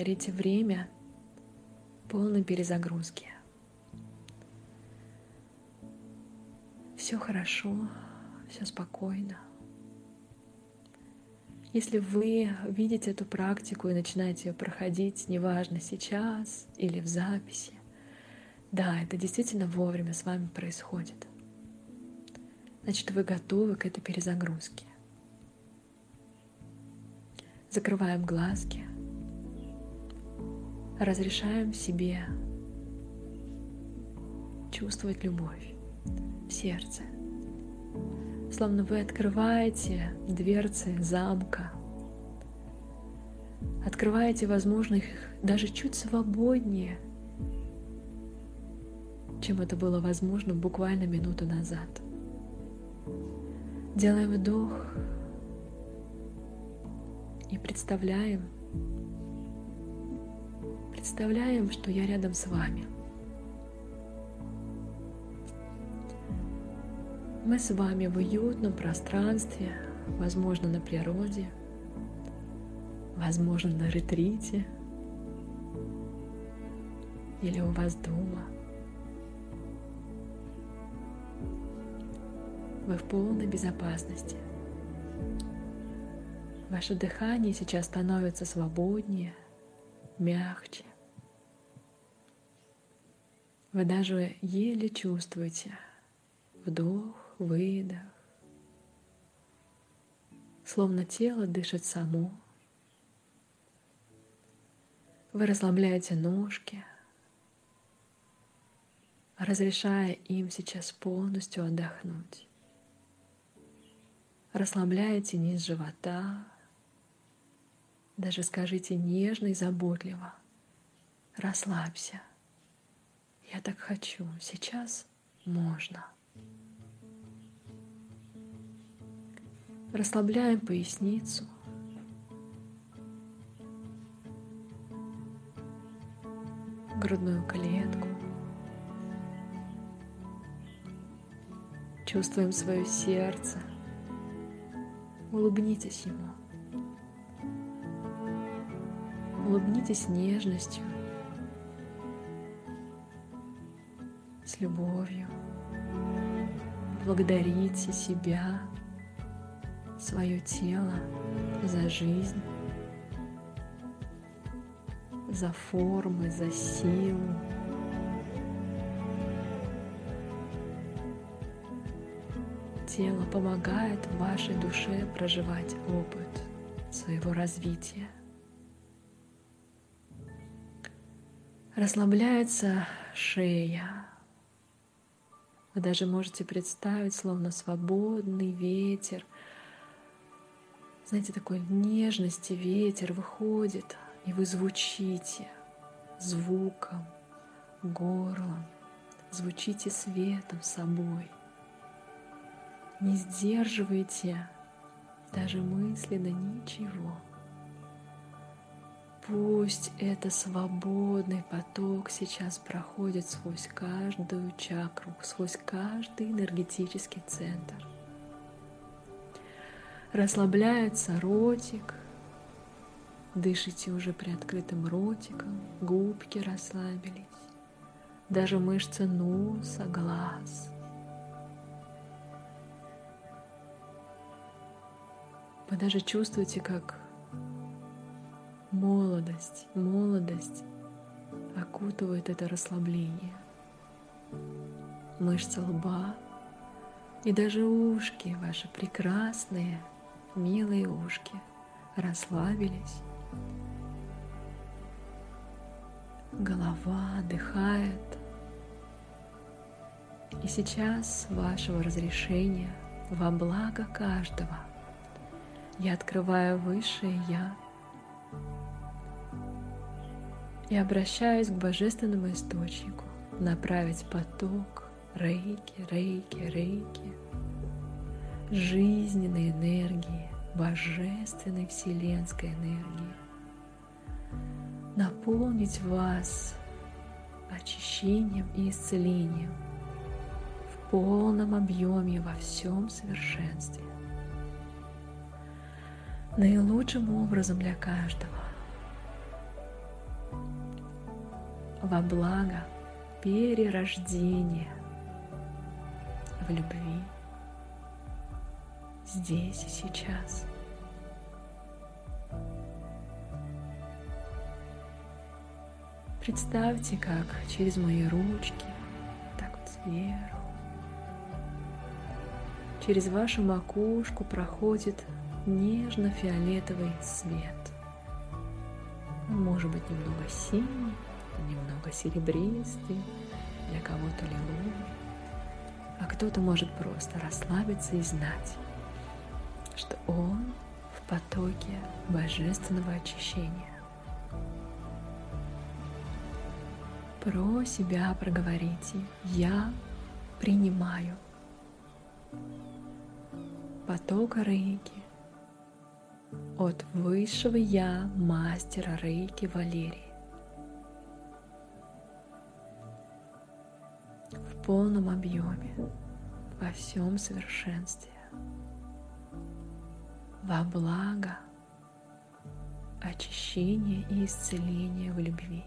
дарите время полной перезагрузки. Все хорошо, все спокойно. Если вы видите эту практику и начинаете ее проходить, неважно сейчас или в записи, да, это действительно вовремя с вами происходит. Значит, вы готовы к этой перезагрузке. Закрываем глазки. Разрешаем себе чувствовать любовь в сердце. Словно вы открываете дверцы замка, открываете, возможно, их даже чуть свободнее, чем это было возможно буквально минуту назад. Делаем вдох и представляем, представляем, что я рядом с вами. Мы с вами в уютном пространстве, возможно, на природе, возможно, на ретрите или у вас дома. Вы в полной безопасности – Ваше дыхание сейчас становится свободнее, мягче. Вы даже еле чувствуете вдох, выдох, словно тело дышит само. Вы расслабляете ножки, разрешая им сейчас полностью отдохнуть. Расслабляете низ живота, даже скажите нежно и заботливо. Расслабься. Я так хочу. Сейчас можно. Расслабляем поясницу. Грудную клетку. Чувствуем свое сердце. Улыбнитесь ему. Улыбнитесь нежностью, любовью. Благодарите себя, свое тело за жизнь, за формы, за силу. Тело помогает вашей душе проживать опыт своего развития. Расслабляется шея. Вы даже можете представить, словно свободный ветер. Знаете, такой нежности ветер выходит, и вы звучите звуком, горлом, звучите светом собой. Не сдерживайте даже мысленно ничего. Пусть это свободный поток сейчас проходит сквозь каждую чакру, сквозь каждый энергетический центр. Расслабляется ротик, дышите уже приоткрытым ротиком, губки расслабились, даже мышцы носа, глаз. Вы даже чувствуете, как молодость, молодость окутывает это расслабление. Мышцы лба и даже ушки, ваши прекрасные, милые ушки, расслабились. Голова отдыхает. И сейчас вашего разрешения во благо каждого я открываю высшее Я – и обращаюсь к божественному источнику, направить поток рейки, рейки, рейки, жизненной энергии, божественной вселенской энергии, наполнить вас очищением и исцелением в полном объеме во всем совершенстве. Наилучшим образом для каждого во благо перерождения в любви здесь и сейчас. Представьте, как через мои ручки, так вот сверху, через вашу макушку проходит нежно-фиолетовый свет. Он может быть немного синий, немного серебристый, для кого-то лиловый, а кто-то может просто расслабиться и знать, что он в потоке божественного очищения. Про себя проговорите «Я принимаю» поток рейки от высшего Я мастера рейки Валерии. Полном объеме, во всем совершенстве, во благо очищения и исцеления в любви.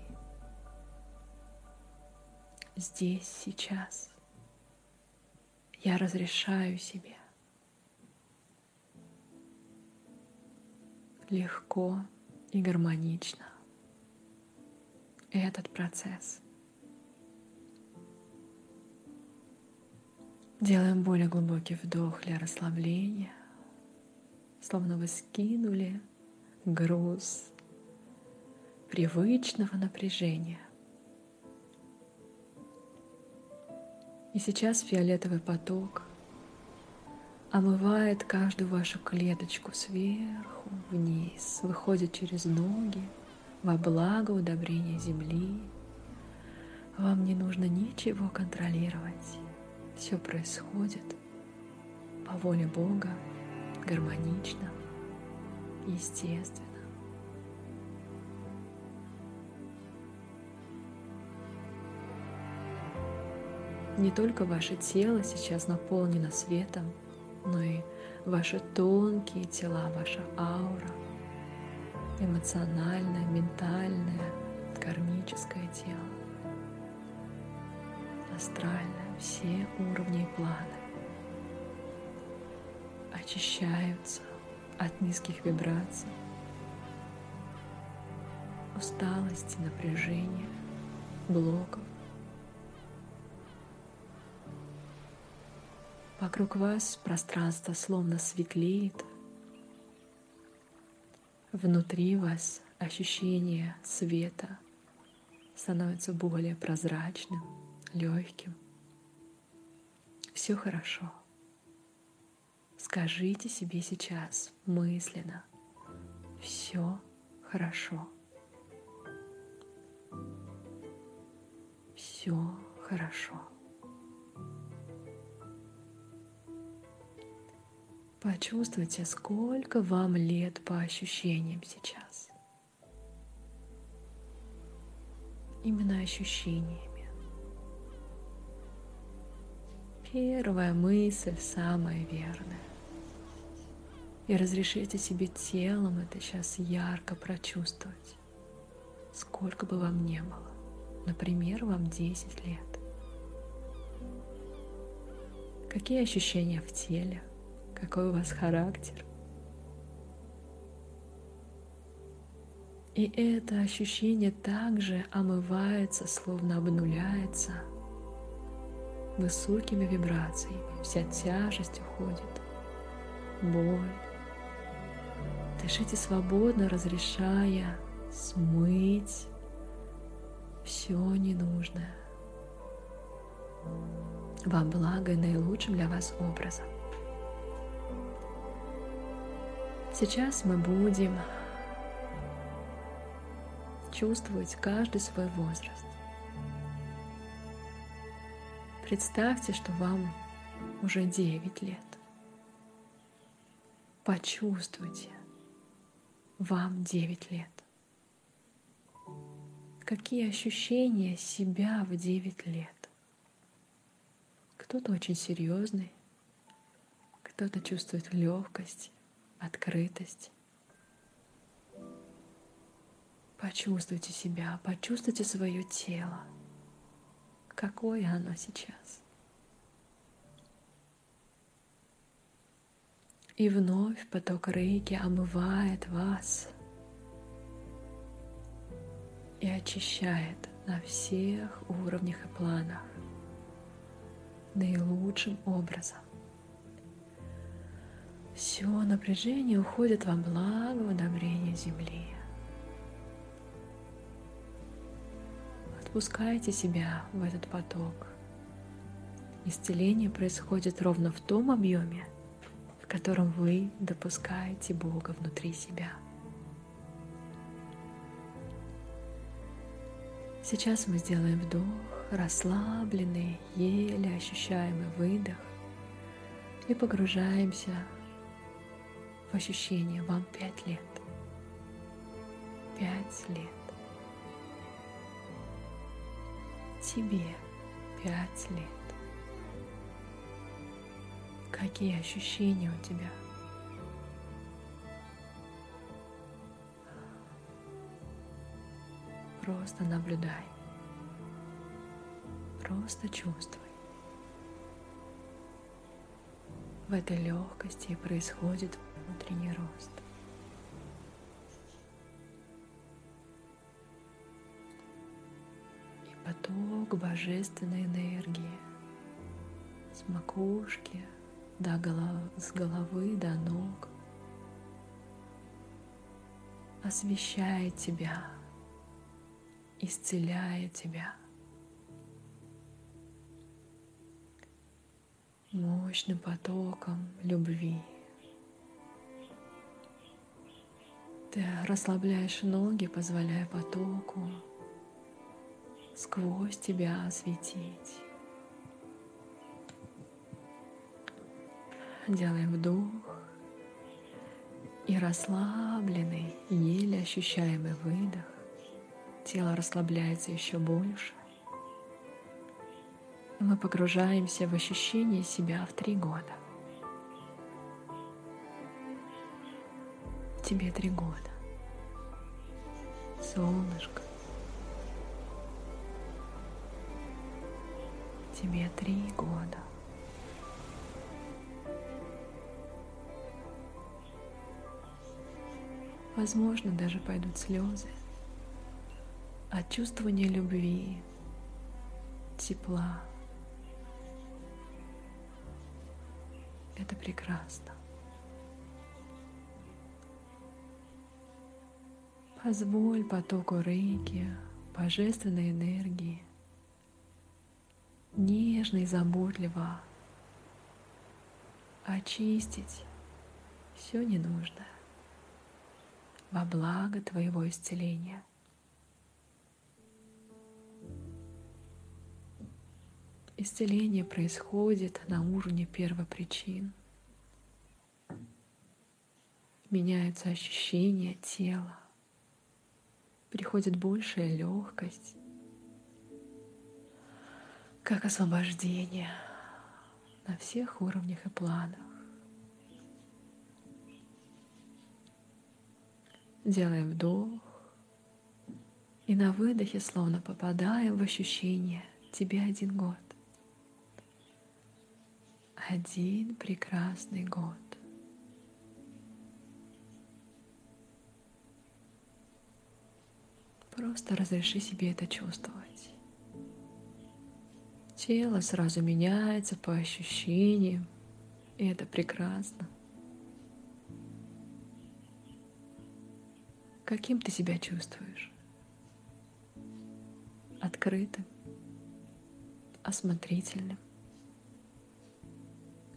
Здесь, сейчас я разрешаю себе легко и гармонично этот процесс. Делаем более глубокий вдох для расслабления, словно вы скинули груз привычного напряжения. И сейчас фиолетовый поток омывает каждую вашу клеточку сверху вниз, выходит через ноги во благо удобрения земли. Вам не нужно ничего контролировать. Все происходит по воле Бога, гармонично, естественно. Не только ваше тело сейчас наполнено светом, но и ваши тонкие тела, ваша аура, эмоциональное, ментальное, кармическое тело, астральное, все уровни и планы очищаются от низких вибраций, усталости, напряжения, блоков. Вокруг вас пространство словно светлеет. Внутри вас ощущение света становится более прозрачным, легким. Все хорошо. Скажите себе сейчас мысленно, все хорошо. Все хорошо. Почувствуйте, сколько вам лет по ощущениям сейчас. Именно ощущениями. Первая мысль самая верная. И разрешите себе телом это сейчас ярко прочувствовать. Сколько бы вам не было. Например, вам 10 лет. Какие ощущения в теле? какой у вас характер. И это ощущение также омывается, словно обнуляется высокими вибрациями. Вся тяжесть уходит, боль. Дышите свободно, разрешая смыть все ненужное во благо и наилучшим для вас образом. Сейчас мы будем чувствовать каждый свой возраст. Представьте, что вам уже 9 лет. Почувствуйте, вам 9 лет. Какие ощущения себя в 9 лет? Кто-то очень серьезный, кто-то чувствует легкость, открытость. Почувствуйте себя, почувствуйте свое тело. Какое оно сейчас. И вновь поток рейки омывает вас и очищает на всех уровнях и планах наилучшим образом. Все напряжение уходит во благо, в одобрение Земли. Отпускайте себя в этот поток. Исцеление происходит ровно в том объеме, в котором вы допускаете Бога внутри себя. Сейчас мы сделаем вдох, расслабленный, еле ощущаемый выдох и погружаемся в ощущение вам пять лет. Пять лет. Тебе пять лет. Какие ощущения у тебя? Просто наблюдай. Просто чувствуй. В этой легкости происходит внутренний рост. Поток божественной энергии с макушки до голов... с головы до ног освещает тебя, исцеляет тебя. мощным потоком любви. Ты расслабляешь ноги, позволяя потоку сквозь тебя осветить. Делаем вдох и расслабленный, еле ощущаемый выдох. Тело расслабляется еще больше. Мы погружаемся в ощущение себя в три года. Тебе три года. Солнышко. Тебе три года. Возможно, даже пойдут слезы от чувствования любви, тепла. Это прекрасно. Позволь потоку рейки, божественной энергии, нежно и заботливо очистить все ненужное во благо твоего исцеления. Исцеление происходит на уровне первопричин. Меняются ощущения тела, приходит большая легкость, как освобождение на всех уровнях и планах. Делаем вдох и на выдохе словно попадаем в ощущение тебе один год. Один прекрасный год. Просто разреши себе это чувствовать. Тело сразу меняется по ощущениям, и это прекрасно. Каким ты себя чувствуешь? Открытым, осмотрительным,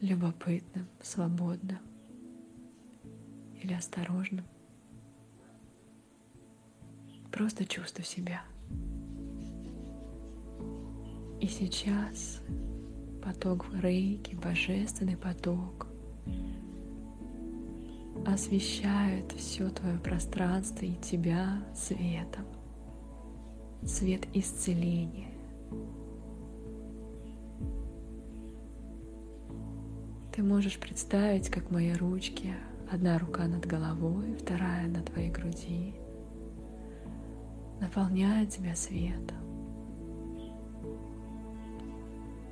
любопытным, свободным или осторожным? Просто чувствуй себя. И сейчас поток рейки, божественный поток, освещает все твое пространство и тебя светом. Свет исцеления. Ты можешь представить, как мои ручки, одна рука над головой, вторая на твоей груди, наполняет тебя светом,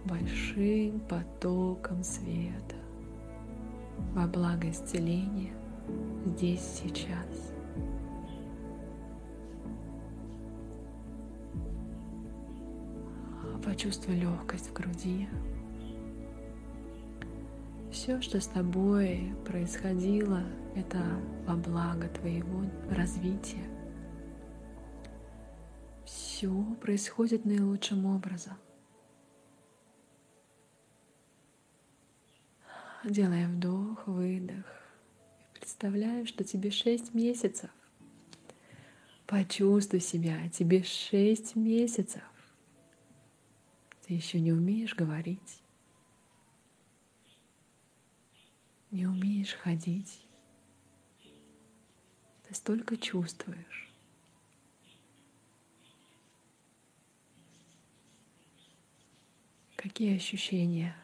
большим потоком света во благо исцеления здесь сейчас. Почувствуй легкость в груди. Все, что с тобой происходило, это во благо твоего развития. Все происходит наилучшим образом. Делая вдох, выдох. Представляю, что тебе шесть месяцев. Почувствуй себя, тебе шесть месяцев. Ты еще не умеешь говорить, не умеешь ходить. Ты столько чувствуешь. Какие ощущения,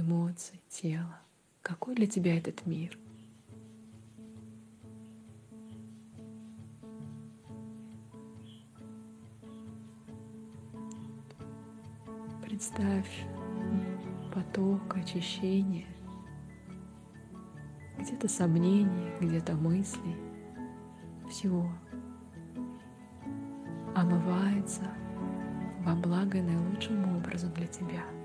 эмоции, тела? Какой для тебя этот мир? Представь поток очищения, где-то сомнений, где-то мыслей, всего омывается во благо наилучшим образом для тебя.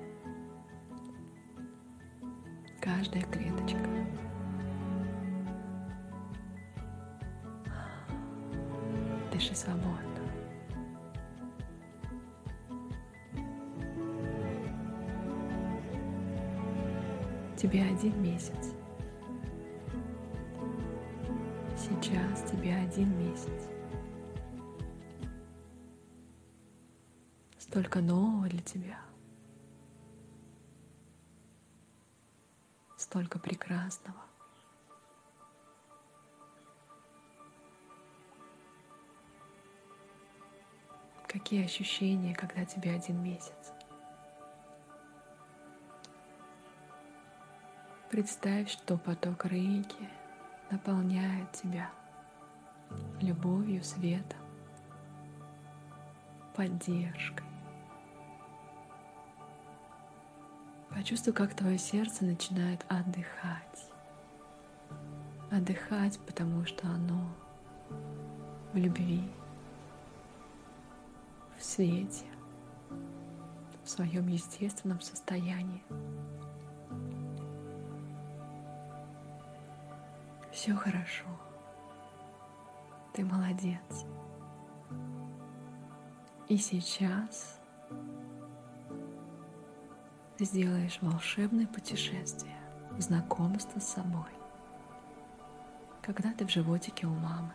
Каждая клеточка. Дыши свободно. тебе один месяц. Сейчас тебе один месяц. Столько нового для тебя. Столько прекрасного. Какие ощущения, когда тебе один месяц? Представь, что поток рейки наполняет тебя любовью, светом, поддержкой. Почувствуй, как твое сердце начинает отдыхать. Отдыхать, потому что оно в любви, в свете, в своем естественном состоянии. Все хорошо. Ты молодец. И сейчас ты сделаешь волшебное путешествие в знакомство с собой. Когда ты в животике у мамы.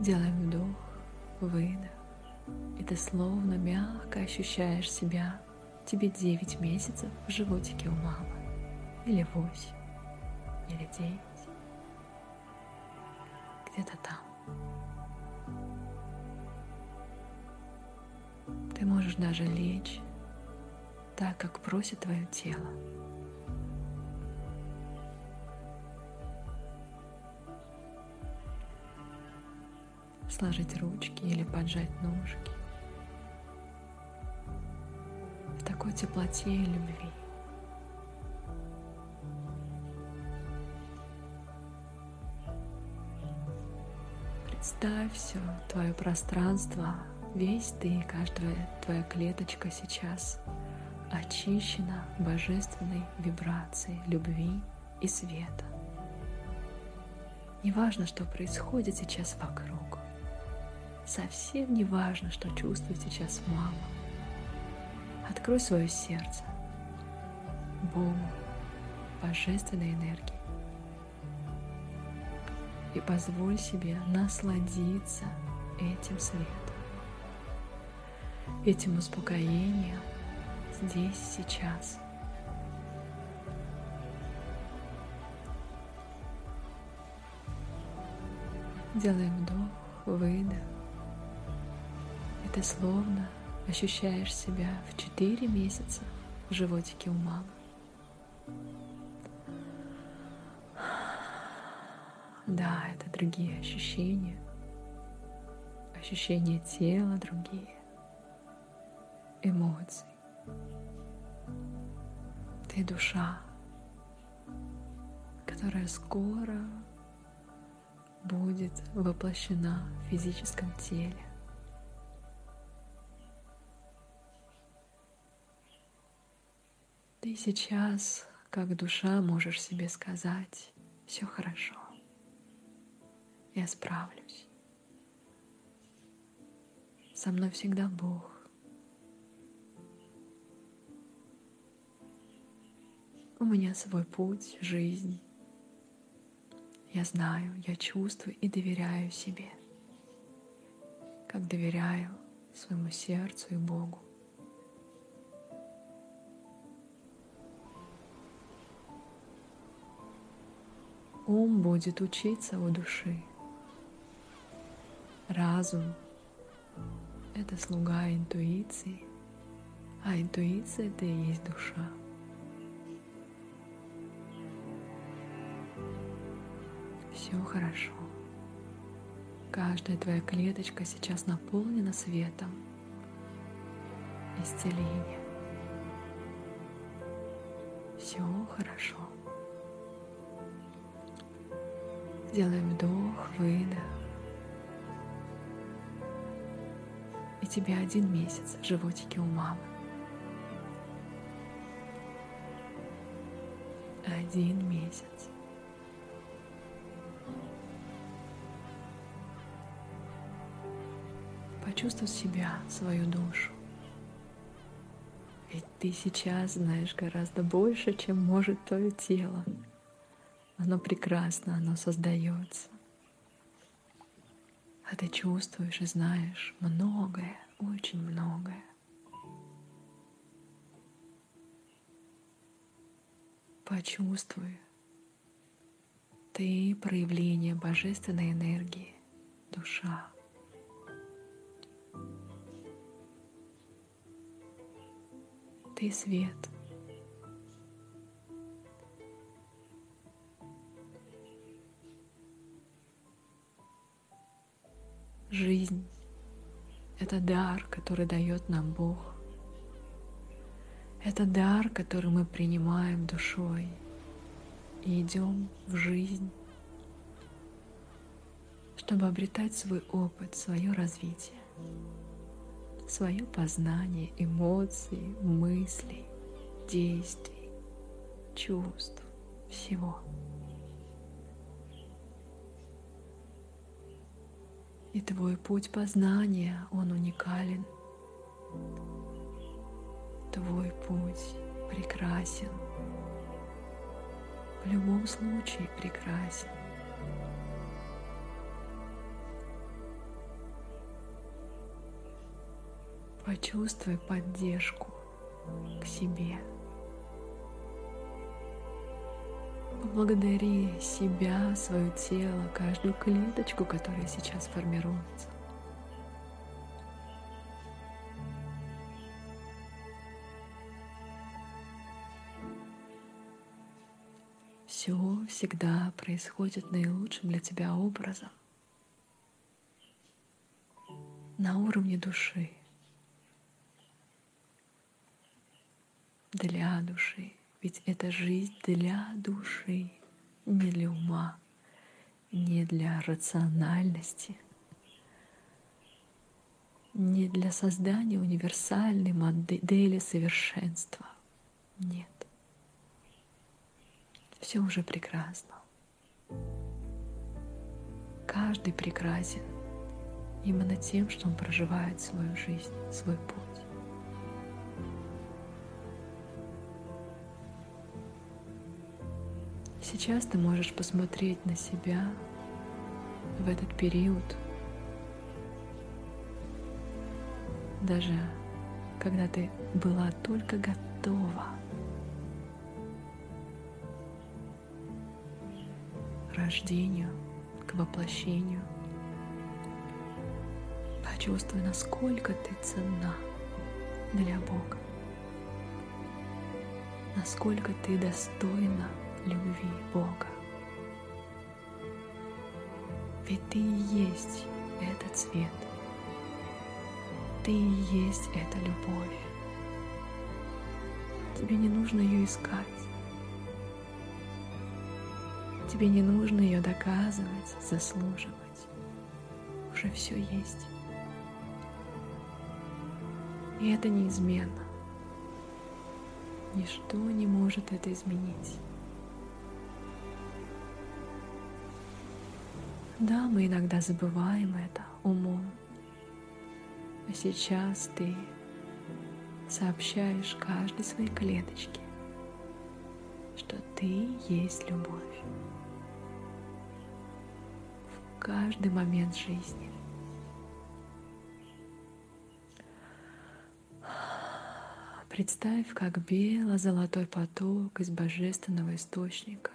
Делай вдох, выдох. И ты словно мягко ощущаешь себя. Тебе 9 месяцев в животике у мамы или восемь, или девять, где-то там. Ты можешь даже лечь так, как просит твое тело. Сложить ручки или поджать ножки в такой теплоте и любви. Представь все твое пространство, весь ты, каждая твоя клеточка сейчас очищена божественной вибрацией любви и света. Не важно, что происходит сейчас вокруг. Совсем не важно, что чувствует сейчас мама. Открой свое сердце Богу, божественной энергии и позволь себе насладиться этим светом, этим успокоением здесь, сейчас. Делаем вдох, выдох. И ты словно ощущаешь себя в 4 месяца в животике у мамы. Да, это другие ощущения. Ощущения тела другие. Эмоции. Ты душа, которая скоро будет воплощена в физическом теле. Ты сейчас, как душа, можешь себе сказать, все хорошо, я справлюсь. Со мной всегда Бог. У меня свой путь, жизнь. Я знаю, я чувствую и доверяю себе, как доверяю своему сердцу и Богу. Ум будет учиться у души. Разум — это слуга интуиции, а интуиция — это и есть душа. Все хорошо. Каждая твоя клеточка сейчас наполнена светом исцеления. Все хорошо. Делаем вдох, выдох. И тебе один месяц в животике у мамы. Один месяц. Почувствуй себя, свою душу. Ведь ты сейчас знаешь гораздо больше, чем может твое тело. Оно прекрасно, оно создается. А ты чувствуешь и знаешь многое, очень многое. Почувствуй ты проявление божественной энергии, душа. Ты свет — Жизнь — это дар, который дает нам Бог. Это дар, который мы принимаем душой и идем в жизнь, чтобы обретать свой опыт, свое развитие, свое познание эмоций, мыслей, действий, чувств, всего. И твой путь познания, он уникален. Твой путь прекрасен. В любом случае прекрасен. Почувствуй поддержку к себе. Поблагодари себя, свое тело, каждую клеточку, которая сейчас формируется. Все всегда происходит наилучшим для тебя образом, на уровне души, для души. Ведь это жизнь для души, не для ума, не для рациональности, не для создания универсальной модели совершенства. Нет. Все уже прекрасно. Каждый прекрасен именно тем, что он проживает свою жизнь, свой путь. Сейчас ты можешь посмотреть на себя в этот период, даже когда ты была только готова. К рождению, к воплощению. Почувствуй, насколько ты ценна для Бога, насколько ты достойна любви Бога. Ведь ты и есть этот цвет. Ты и есть эта любовь. Тебе не нужно ее искать. Тебе не нужно ее доказывать, заслуживать. Уже все есть. И это неизменно. Ничто не может это изменить. Да, мы иногда забываем это умом. А сейчас ты сообщаешь каждой своей клеточке, что ты есть любовь. В каждый момент жизни. Представь, как бело-золотой поток из божественного источника,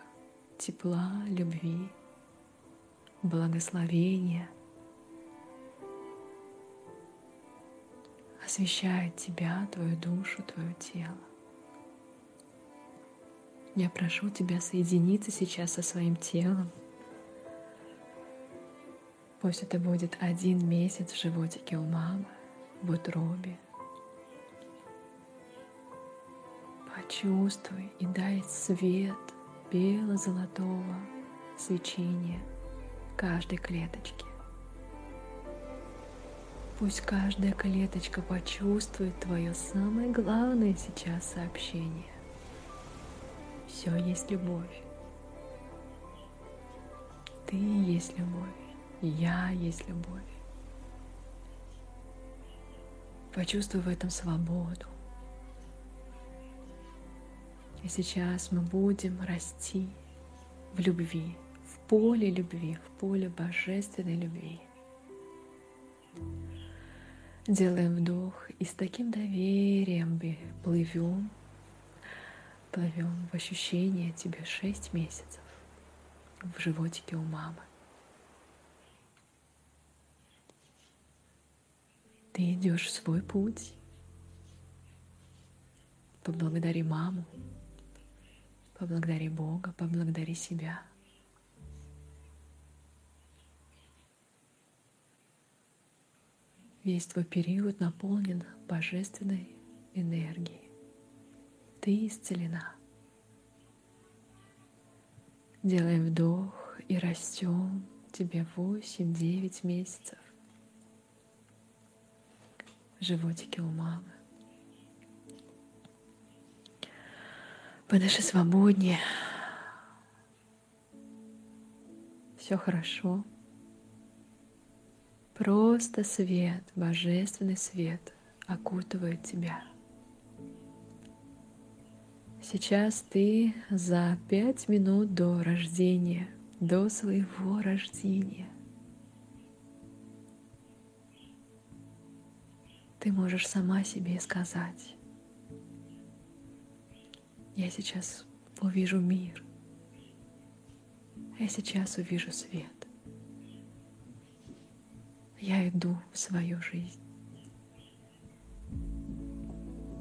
тепла, любви, благословения освещает тебя, твою душу, твое тело. Я прошу тебя соединиться сейчас со своим телом. Пусть это будет один месяц в животике у мамы, в утробе. Почувствуй и дай свет бело-золотого свечения – каждой клеточке. Пусть каждая клеточка почувствует твое самое главное сейчас сообщение. Все есть любовь. Ты есть любовь. Я есть любовь. Почувствуй в этом свободу. И сейчас мы будем расти в любви, поле любви, в поле божественной любви. Делаем вдох и с таким доверием плывем, плывем в ощущение тебе шесть месяцев в животике у мамы. Ты идешь в свой путь. Поблагодари маму, поблагодари Бога, поблагодари себя – Весь твой период наполнен божественной энергией. Ты исцелена. Делаем вдох и растем тебе 8-9 месяцев в животике у мамы. Подыши свободнее. Все хорошо. Просто свет, божественный свет окутывает тебя. Сейчас ты за пять минут до рождения, до своего рождения, ты можешь сама себе сказать, я сейчас увижу мир, я сейчас увижу свет. Я иду в свою жизнь.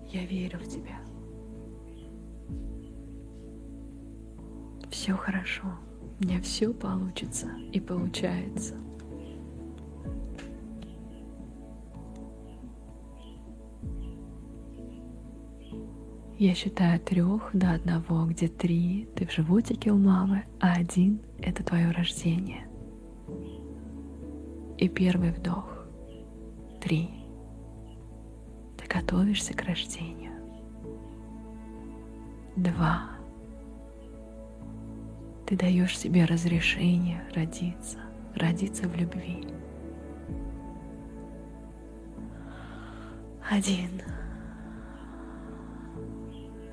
Я верю в тебя. Все хорошо. У меня все получится и получается. Я считаю трех до одного, где три ты в животике у мамы, а один — это твое рождение — и первый вдох. Три. Ты готовишься к рождению. Два. Ты даешь себе разрешение родиться, родиться в любви. Один.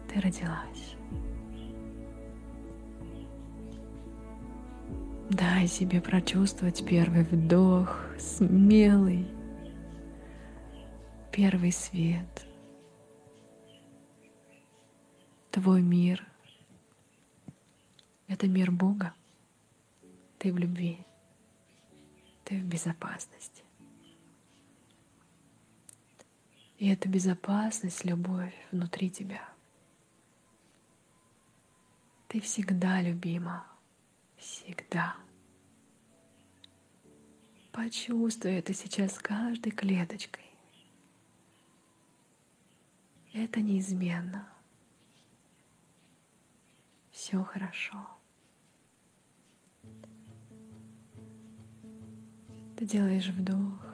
Ты родилась. Дай себе прочувствовать первый вдох, смелый, первый свет. Твой мир — это мир Бога. Ты в любви, ты в безопасности. И эта безопасность, любовь внутри тебя. Ты всегда любима всегда. Почувствуй это сейчас каждой клеточкой. Это неизменно. Все хорошо. Ты делаешь вдох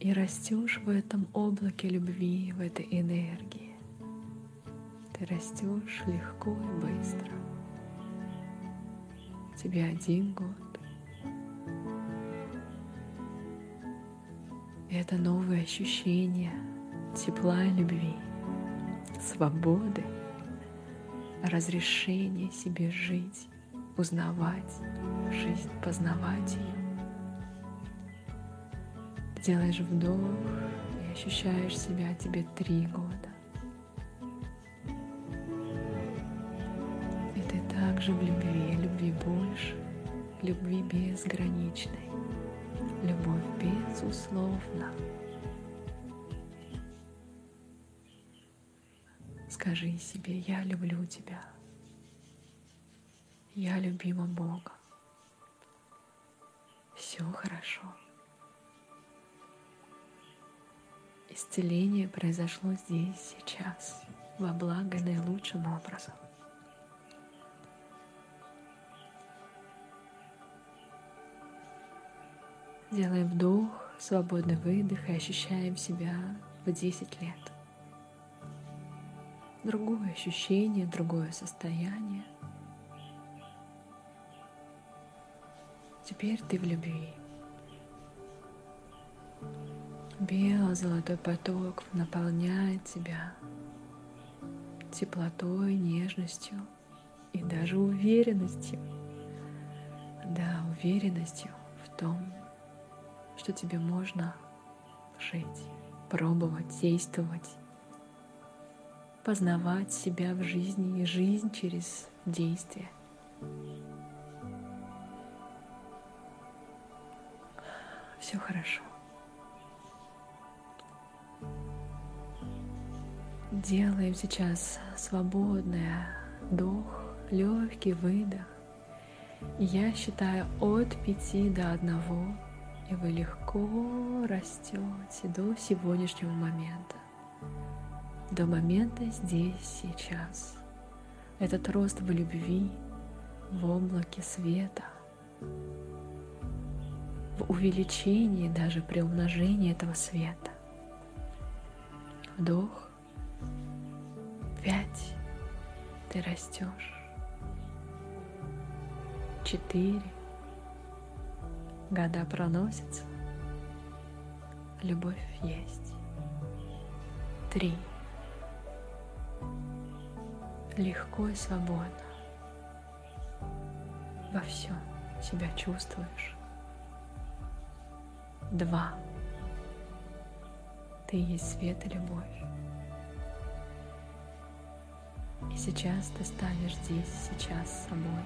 и растешь в этом облаке любви, в этой энергии. Ты растешь легко и быстро. Тебе один год. И это новые ощущения тепла и любви, свободы, разрешения себе жить, узнавать жизнь, познавать ее делаешь вдох и ощущаешь себя тебе три года. Также в любви, любви больше, любви безграничной, любовь безусловна. Скажи себе, я люблю тебя. Я любима Бога. Все хорошо. Исцеление произошло здесь, сейчас, во благо наилучшим образом. Делаем вдох, свободный выдох и ощущаем себя в 10 лет. Другое ощущение, другое состояние. Теперь ты в любви. Белый золотой поток наполняет тебя теплотой, нежностью и даже уверенностью. Да, уверенностью в том, что тебе можно жить, пробовать, действовать, познавать себя в жизни и жизнь через действие. Все хорошо. Делаем сейчас свободный вдох, легкий выдох. Я считаю от пяти до одного, и вы легко растете до сегодняшнего момента, до момента здесь, сейчас. Этот рост в любви, в облаке света, в увеличении, даже при умножении этого света. Вдох, Пять. Ты растешь. Четыре. Года проносятся. Любовь есть. Три. Легко и свободно. Во всем себя чувствуешь. Два. Ты есть свет и любовь. И сейчас ты станешь здесь, сейчас с собой.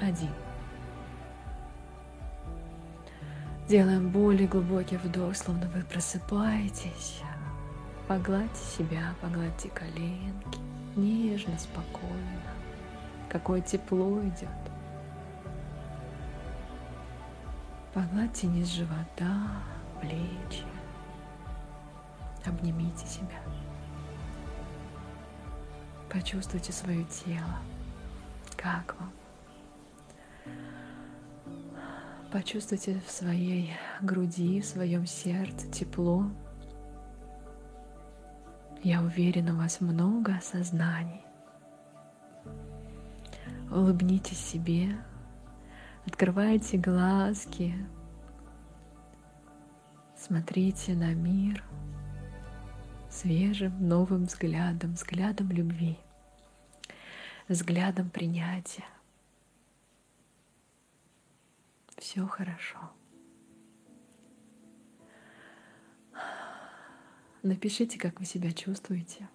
Один. Делаем более глубокий вдох, словно вы просыпаетесь. Погладьте себя, погладьте коленки. Нежно, спокойно. Какое тепло идет. Погладьте низ живота, плечи. Обнимите себя. Почувствуйте свое тело. Как вам? Почувствуйте в своей груди, в своем сердце тепло. Я уверена, у вас много осознаний. Улыбнитесь себе, открывайте глазки, смотрите на мир свежим новым взглядом, взглядом любви взглядом принятия. Все хорошо. Напишите, как вы себя чувствуете.